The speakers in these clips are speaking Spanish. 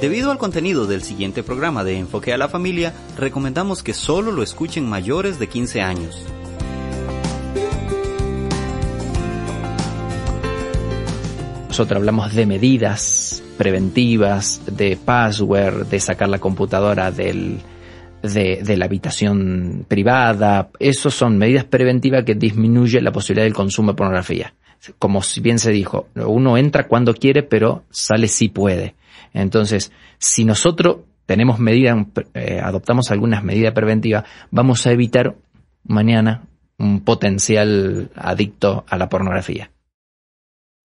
Debido al contenido del siguiente programa de Enfoque a la Familia, recomendamos que solo lo escuchen mayores de 15 años. Nosotros hablamos de medidas preventivas, de password, de sacar la computadora del, de, la habitación privada. Esos son medidas preventivas que disminuyen la posibilidad del consumo de pornografía. Como bien se dijo, uno entra cuando quiere, pero sale si puede. Entonces, si nosotros tenemos medidas, eh, adoptamos algunas medidas preventivas, vamos a evitar mañana un potencial adicto a la pornografía.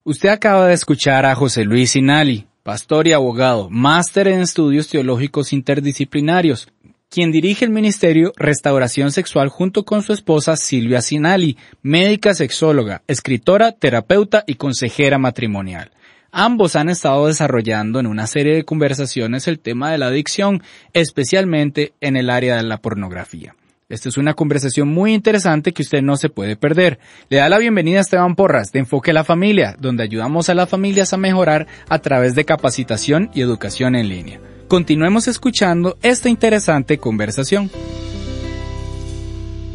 Usted acaba de escuchar a José Luis Sinali, pastor y abogado, máster en estudios teológicos interdisciplinarios, quien dirige el Ministerio Restauración Sexual junto con su esposa Silvia Sinali, médica sexóloga, escritora, terapeuta y consejera matrimonial. Ambos han estado desarrollando en una serie de conversaciones el tema de la adicción, especialmente en el área de la pornografía. Esta es una conversación muy interesante que usted no se puede perder. Le da la bienvenida a Esteban Porras de Enfoque a la Familia, donde ayudamos a las familias a mejorar a través de capacitación y educación en línea. Continuemos escuchando esta interesante conversación.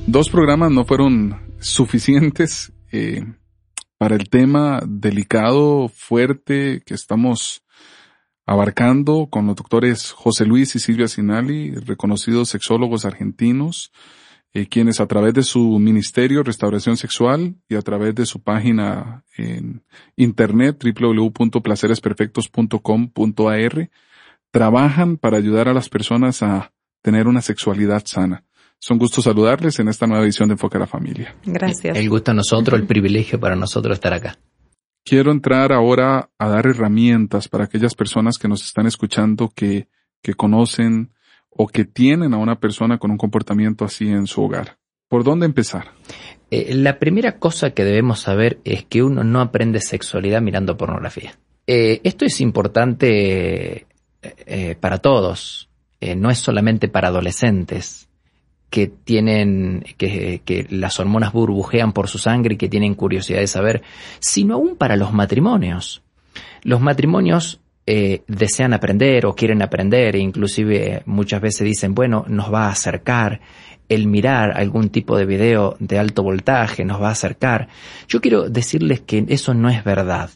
Dos programas no fueron suficientes eh, para el tema delicado, fuerte que estamos abarcando con los doctores José Luis y Silvia Sinali, reconocidos sexólogos argentinos, eh, quienes a través de su ministerio Restauración Sexual y a través de su página en internet www.placeresperfectos.com.ar trabajan para ayudar a las personas a tener una sexualidad sana. Es un gusto saludarles en esta nueva edición de Enfoque a la Familia. Gracias. El gusto a nosotros, el privilegio para nosotros estar acá. Quiero entrar ahora a dar herramientas para aquellas personas que nos están escuchando que, que conocen o que tienen a una persona con un comportamiento así en su hogar. ¿Por dónde empezar? Eh, la primera cosa que debemos saber es que uno no aprende sexualidad mirando pornografía. Eh, esto es importante eh, para todos, eh, no es solamente para adolescentes que tienen, que, las hormonas burbujean por su sangre y que tienen curiosidad de saber, sino aún para los matrimonios. Los matrimonios eh, desean aprender o quieren aprender e inclusive muchas veces dicen, bueno, nos va a acercar el mirar algún tipo de video de alto voltaje, nos va a acercar. Yo quiero decirles que eso no es verdad.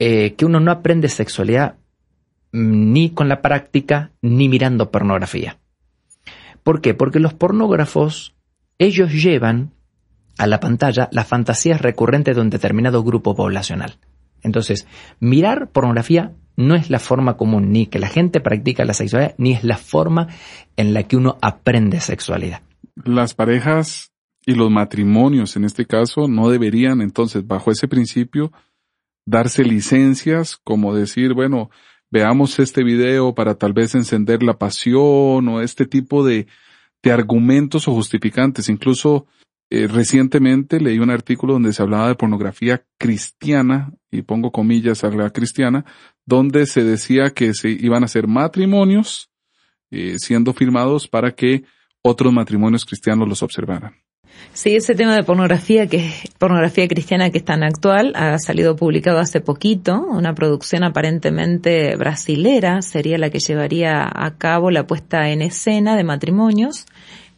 Eh, que uno no aprende sexualidad ni con la práctica, ni mirando pornografía. ¿Por qué? Porque los pornógrafos, ellos llevan a la pantalla las fantasías recurrentes de un determinado grupo poblacional. Entonces, mirar pornografía no es la forma común, ni que la gente practica la sexualidad, ni es la forma en la que uno aprende sexualidad. Las parejas y los matrimonios, en este caso, no deberían, entonces, bajo ese principio, darse licencias como decir, bueno, veamos este video para tal vez encender la pasión o este tipo de, de argumentos o justificantes. Incluso eh, recientemente leí un artículo donde se hablaba de pornografía cristiana, y pongo comillas a la cristiana, donde se decía que se iban a hacer matrimonios eh, siendo firmados para que otros matrimonios cristianos los observaran. Sí, ese tema de pornografía, que es pornografía cristiana que es tan actual, ha salido publicado hace poquito, una producción aparentemente brasilera sería la que llevaría a cabo la puesta en escena de matrimonios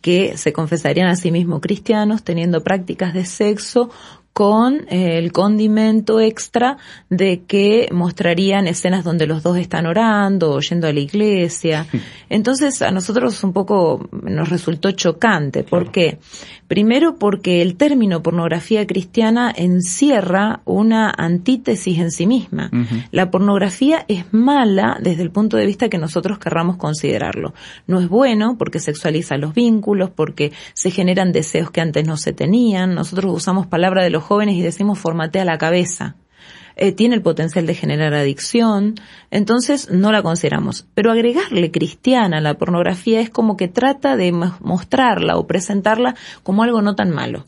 que se confesarían a sí mismos cristianos teniendo prácticas de sexo con eh, el condimento extra de que mostrarían escenas donde los dos están orando o yendo a la iglesia. Entonces a nosotros un poco nos resultó chocante. ¿Por qué? Primero porque el término pornografía cristiana encierra una antítesis en sí misma. La pornografía es mala desde el punto de vista que nosotros querramos considerarlo. No es bueno porque sexualiza los vínculos, porque se generan deseos que antes no se tenían. Nosotros usamos palabra de los jóvenes y decimos formatea la cabeza. Eh, tiene el potencial de generar adicción, entonces no la consideramos. Pero agregarle cristiana a la pornografía es como que trata de mostrarla o presentarla como algo no tan malo.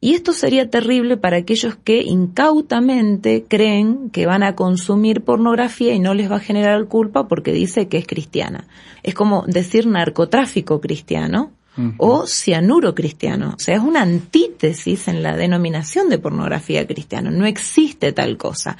Y esto sería terrible para aquellos que incautamente creen que van a consumir pornografía y no les va a generar culpa porque dice que es cristiana. Es como decir narcotráfico cristiano o cianuro cristiano. O sea, es una antítesis en la denominación de pornografía cristiana. No existe tal cosa.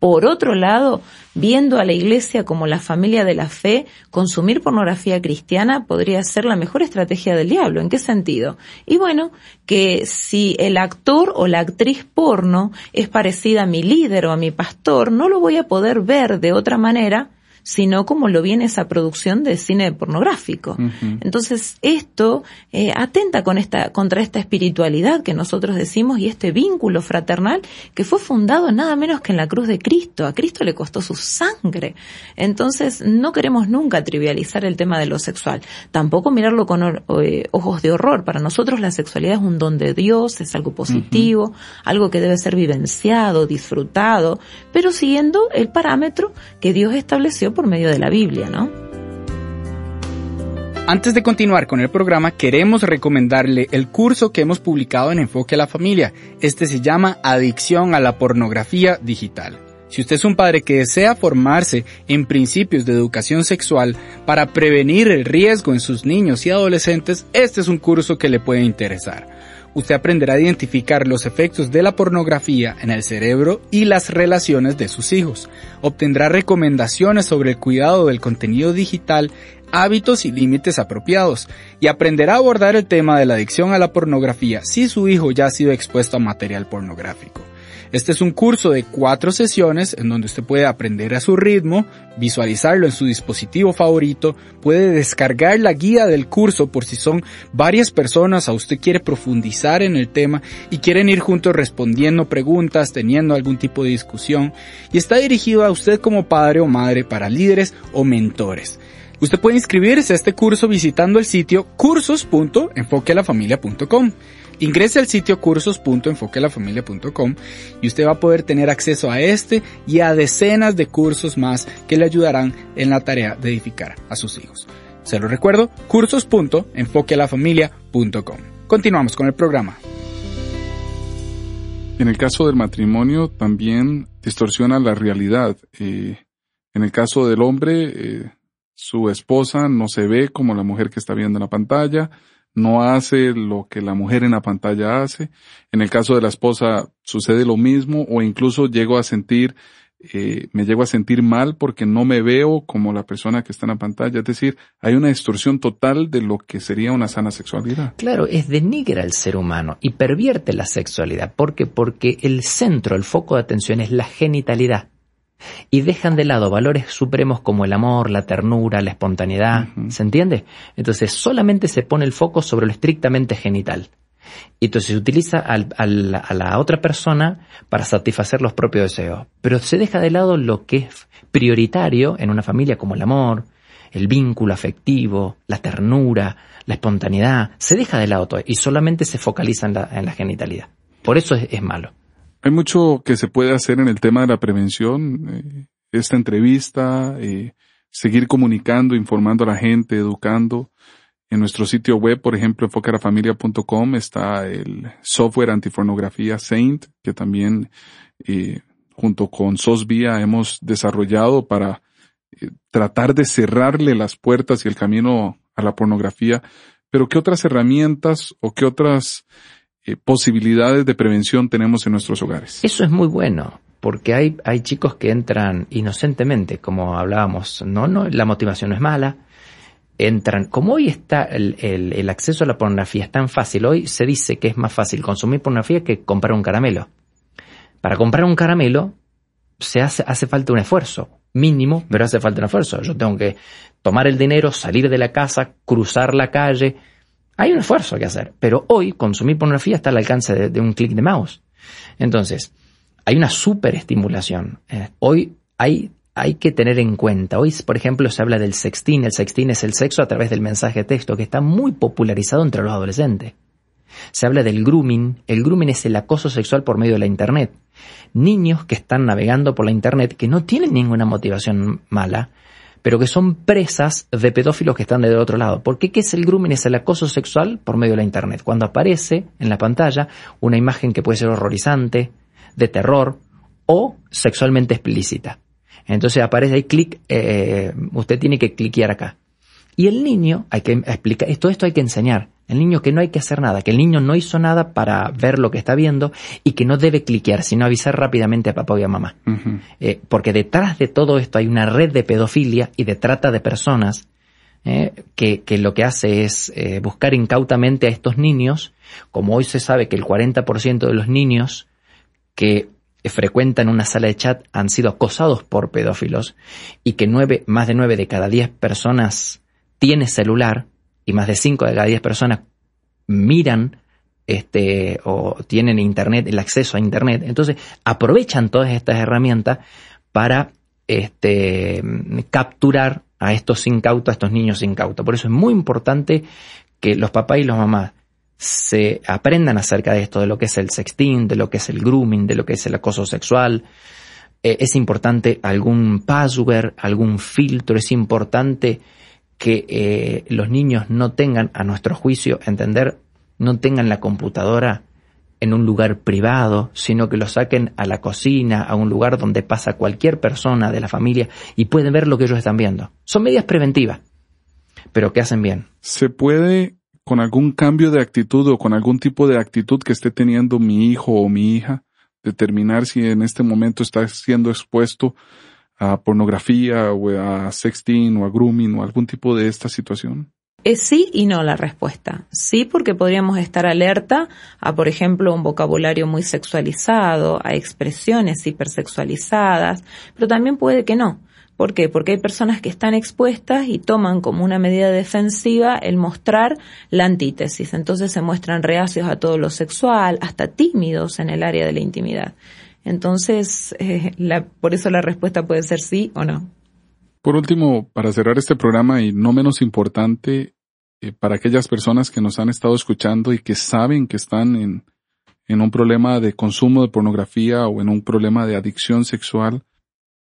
Por otro lado, viendo a la iglesia como la familia de la fe, consumir pornografía cristiana podría ser la mejor estrategia del diablo. ¿En qué sentido? Y bueno, que si el actor o la actriz porno es parecida a mi líder o a mi pastor, no lo voy a poder ver de otra manera sino como lo viene esa producción de cine pornográfico. Entonces, esto eh, atenta con esta, contra esta espiritualidad que nosotros decimos y este vínculo fraternal que fue fundado nada menos que en la cruz de Cristo. A Cristo le costó su sangre. Entonces, no queremos nunca trivializar el tema de lo sexual. Tampoco mirarlo con eh, ojos de horror. Para nosotros la sexualidad es un don de Dios, es algo positivo, algo que debe ser vivenciado, disfrutado, pero siguiendo el parámetro que Dios estableció por medio de la Biblia, ¿no? Antes de continuar con el programa, queremos recomendarle el curso que hemos publicado en Enfoque a la Familia. Este se llama Adicción a la Pornografía Digital. Si usted es un padre que desea formarse en principios de educación sexual para prevenir el riesgo en sus niños y adolescentes, este es un curso que le puede interesar usted aprenderá a identificar los efectos de la pornografía en el cerebro y las relaciones de sus hijos. Obtendrá recomendaciones sobre el cuidado del contenido digital, hábitos y límites apropiados, y aprenderá a abordar el tema de la adicción a la pornografía si su hijo ya ha sido expuesto a material pornográfico. Este es un curso de cuatro sesiones en donde usted puede aprender a su ritmo, visualizarlo en su dispositivo favorito, puede descargar la guía del curso por si son varias personas o usted quiere profundizar en el tema y quieren ir juntos respondiendo preguntas, teniendo algún tipo de discusión y está dirigido a usted como padre o madre para líderes o mentores. Usted puede inscribirse a este curso visitando el sitio cursos.enfoquealafamilia.com. Ingrese al sitio cursos.enfoquelafamilia.com y usted va a poder tener acceso a este y a decenas de cursos más que le ayudarán en la tarea de edificar a sus hijos. Se lo recuerdo, cursos.enfoquelafamilia.com. Continuamos con el programa. En el caso del matrimonio también distorsiona la realidad. Eh, en el caso del hombre, eh, su esposa no se ve como la mujer que está viendo en la pantalla, no hace lo que la mujer en la pantalla hace. En el caso de la esposa sucede lo mismo o incluso llego a sentir, eh, me llego a sentir mal porque no me veo como la persona que está en la pantalla. Es decir, hay una distorsión total de lo que sería una sana sexualidad. Claro, es denigra al ser humano y pervierte la sexualidad. ¿Por qué? Porque el centro, el foco de atención es la genitalidad y dejan de lado valores supremos como el amor, la ternura, la espontaneidad, ¿se entiende? Entonces solamente se pone el foco sobre lo estrictamente genital. Y entonces se utiliza a la otra persona para satisfacer los propios deseos. Pero se deja de lado lo que es prioritario en una familia como el amor, el vínculo afectivo, la ternura, la espontaneidad. Se deja de lado todo y solamente se focaliza en la, genitalidad. Por eso es malo. Hay mucho que se puede hacer en el tema de la prevención. Eh, esta entrevista, eh, seguir comunicando, informando a la gente, educando. En nuestro sitio web, por ejemplo, enfocarafamilia.com está el software antipornografía Saint, que también eh, junto con SOSVIA hemos desarrollado para tratar de cerrarle las puertas y el camino a la pornografía. Pero ¿qué otras herramientas o qué otras eh, posibilidades de prevención tenemos en nuestros hogares. Eso es muy bueno, porque hay, hay chicos que entran inocentemente, como hablábamos, no, no, la motivación no es mala, entran, como hoy está el, el, el, acceso a la pornografía es tan fácil, hoy se dice que es más fácil consumir pornografía que comprar un caramelo. Para comprar un caramelo se hace, hace falta un esfuerzo, mínimo, pero hace falta un esfuerzo. Yo tengo que tomar el dinero, salir de la casa, cruzar la calle. Hay un esfuerzo que hacer, pero hoy consumir pornografía está al alcance de, un clic de mouse. Entonces, hay una superestimulación. Eh, hoy hay hay que tener en cuenta. Hoy, por ejemplo, se habla del sexting. El sexting es el sexo a través del mensaje de texto, que está muy popularizado entre los adolescentes. Se habla del grooming. El grooming es el acoso sexual por medio de la Internet. Niños que están navegando por la Internet, que no tienen ninguna motivación mala, pero que son presas de pedófilos que están del otro lado. ¿Por qué? ¿Qué es el grooming? Es el acoso sexual por medio de la Internet. Cuando aparece en la pantalla una imagen que puede ser horrorizante, de terror o sexualmente explícita. Entonces aparece ahí clic, eh, usted tiene que cliquear acá. Y el niño, hay que explicar, todo esto hay que enseñar. El niño que no hay que hacer nada, que el niño no hizo nada para ver lo que está viendo y que no debe cliquear, sino avisar rápidamente a papá y a mamá. eh, porque detrás de todo esto hay una red de pedofilia y de trata de personas eh, que, que, lo que hace es eh, buscar incautamente a estos niños. Como hoy se sabe que el 40% de los niños que frecuentan una sala de chat han sido acosados por pedófilos y que nueve, más de nueve de cada diez personas tiene celular y más de cinco de cada diez personas miran este o tienen internet, el acceso a internet. Entonces aprovechan todas estas herramientas para este, capturar a estos incautos, a estos niños incautos. Por eso es muy importante que los papás y los mamás se aprendan acerca de esto, de lo que es el sexting, de lo que es el grooming, de lo que es el acoso sexual. Eh, es importante algún password, algún filtro, es importante que eh, los niños no tengan, a nuestro juicio, entender, no tengan la computadora en un lugar privado, sino que lo saquen a la cocina, a un lugar donde pasa cualquier persona de la familia y pueden ver lo que ellos están viendo. Son medidas preventivas, pero que hacen bien. Se puede con algún cambio de actitud o con algún tipo de actitud que esté teniendo mi hijo o mi hija, determinar si en este momento está siendo expuesto a pornografía o a sexting o a grooming o algún tipo de esta situación? Es sí y no la respuesta. Sí porque podríamos estar alerta a, por ejemplo, un vocabulario muy sexualizado, a expresiones hipersexualizadas, pero también puede que no. ¿Por qué? Porque hay personas que están expuestas y toman como una medida defensiva el mostrar la antítesis. Entonces se muestran reacios a todo lo sexual, hasta tímidos en el área de la intimidad. Entonces, eh, por eso la respuesta puede ser sí o no. Por último, para cerrar este programa y no menos importante, eh, para aquellas personas que nos han estado escuchando y que saben que están en, en un problema de consumo de pornografía o en un problema de adicción sexual,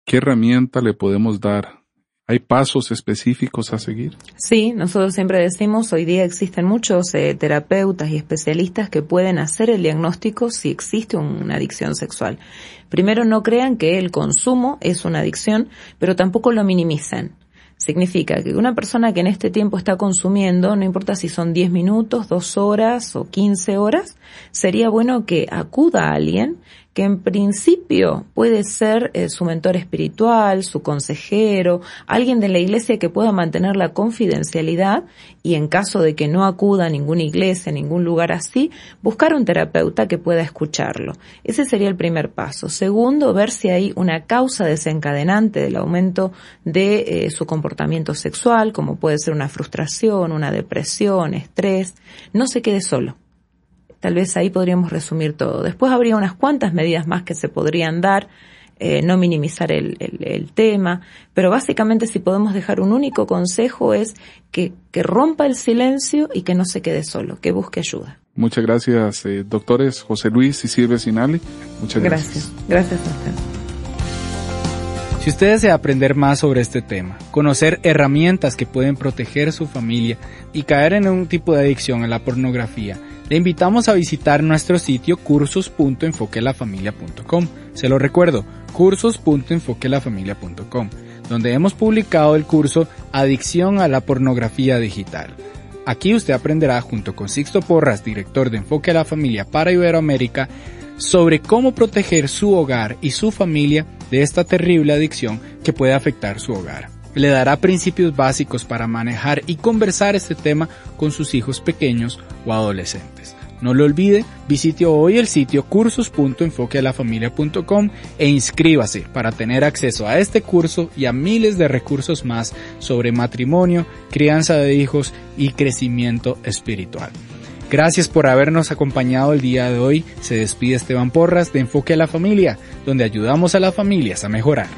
¿Qué herramienta le podemos dar? ¿Hay pasos específicos a seguir? Sí, nosotros siempre decimos, hoy día existen muchos eh, terapeutas y especialistas que pueden hacer el diagnóstico si existe una adicción sexual. Primero, no crean que el consumo es una adicción, pero tampoco lo minimicen. Significa que una persona que en este tiempo está consumiendo, no importa si son 10 minutos, 2 horas o 15 horas, sería bueno que acuda a alguien que en principio puede ser eh, su mentor espiritual, su consejero, alguien de la iglesia que pueda mantener la confidencialidad y en caso de que no acuda a ninguna iglesia, a ningún lugar así, buscar un terapeuta que pueda escucharlo. Ese sería el primer paso. Segundo, ver si hay una causa desencadenante del aumento de eh, su comportamiento sexual, como puede ser una frustración, una depresión, estrés. No se quede solo Tal vez ahí podríamos resumir todo. Después habría unas cuantas medidas más que se podrían dar, eh, no minimizar el, el, el, tema, pero básicamente si podemos dejar un único consejo es que, que, rompa el silencio y que no se quede solo, que busque ayuda. Muchas gracias, eh, doctores José Luis y Silvia Sinali. Muchas gracias. Gracias, gracias a usted. Si usted desea aprender más sobre este tema, conocer herramientas que pueden proteger su familia y caer en un tipo de adicción a la pornografía, le invitamos a visitar nuestro sitio cursos.enfoquelafamilia.com. Se lo recuerdo, cursos.enfoquelafamilia.com, donde hemos publicado el curso Adicción a la pornografía digital. Aquí usted aprenderá junto con Sixto Porras, director de Enfoque a la Familia para Iberoamérica, sobre cómo proteger su hogar y su familia de esta terrible adicción que puede afectar su hogar. Le dará principios básicos para manejar y conversar este tema con sus hijos pequeños o adolescentes. No lo olvide, visite hoy el sitio cursos.enfoquealafamilia.com e inscríbase para tener acceso a este curso y a miles de recursos más sobre matrimonio, crianza de hijos y crecimiento espiritual. Gracias por habernos acompañado el día de hoy. Se despide Esteban Porras de Enfoque a la Familia, donde ayudamos a las familias a mejorar.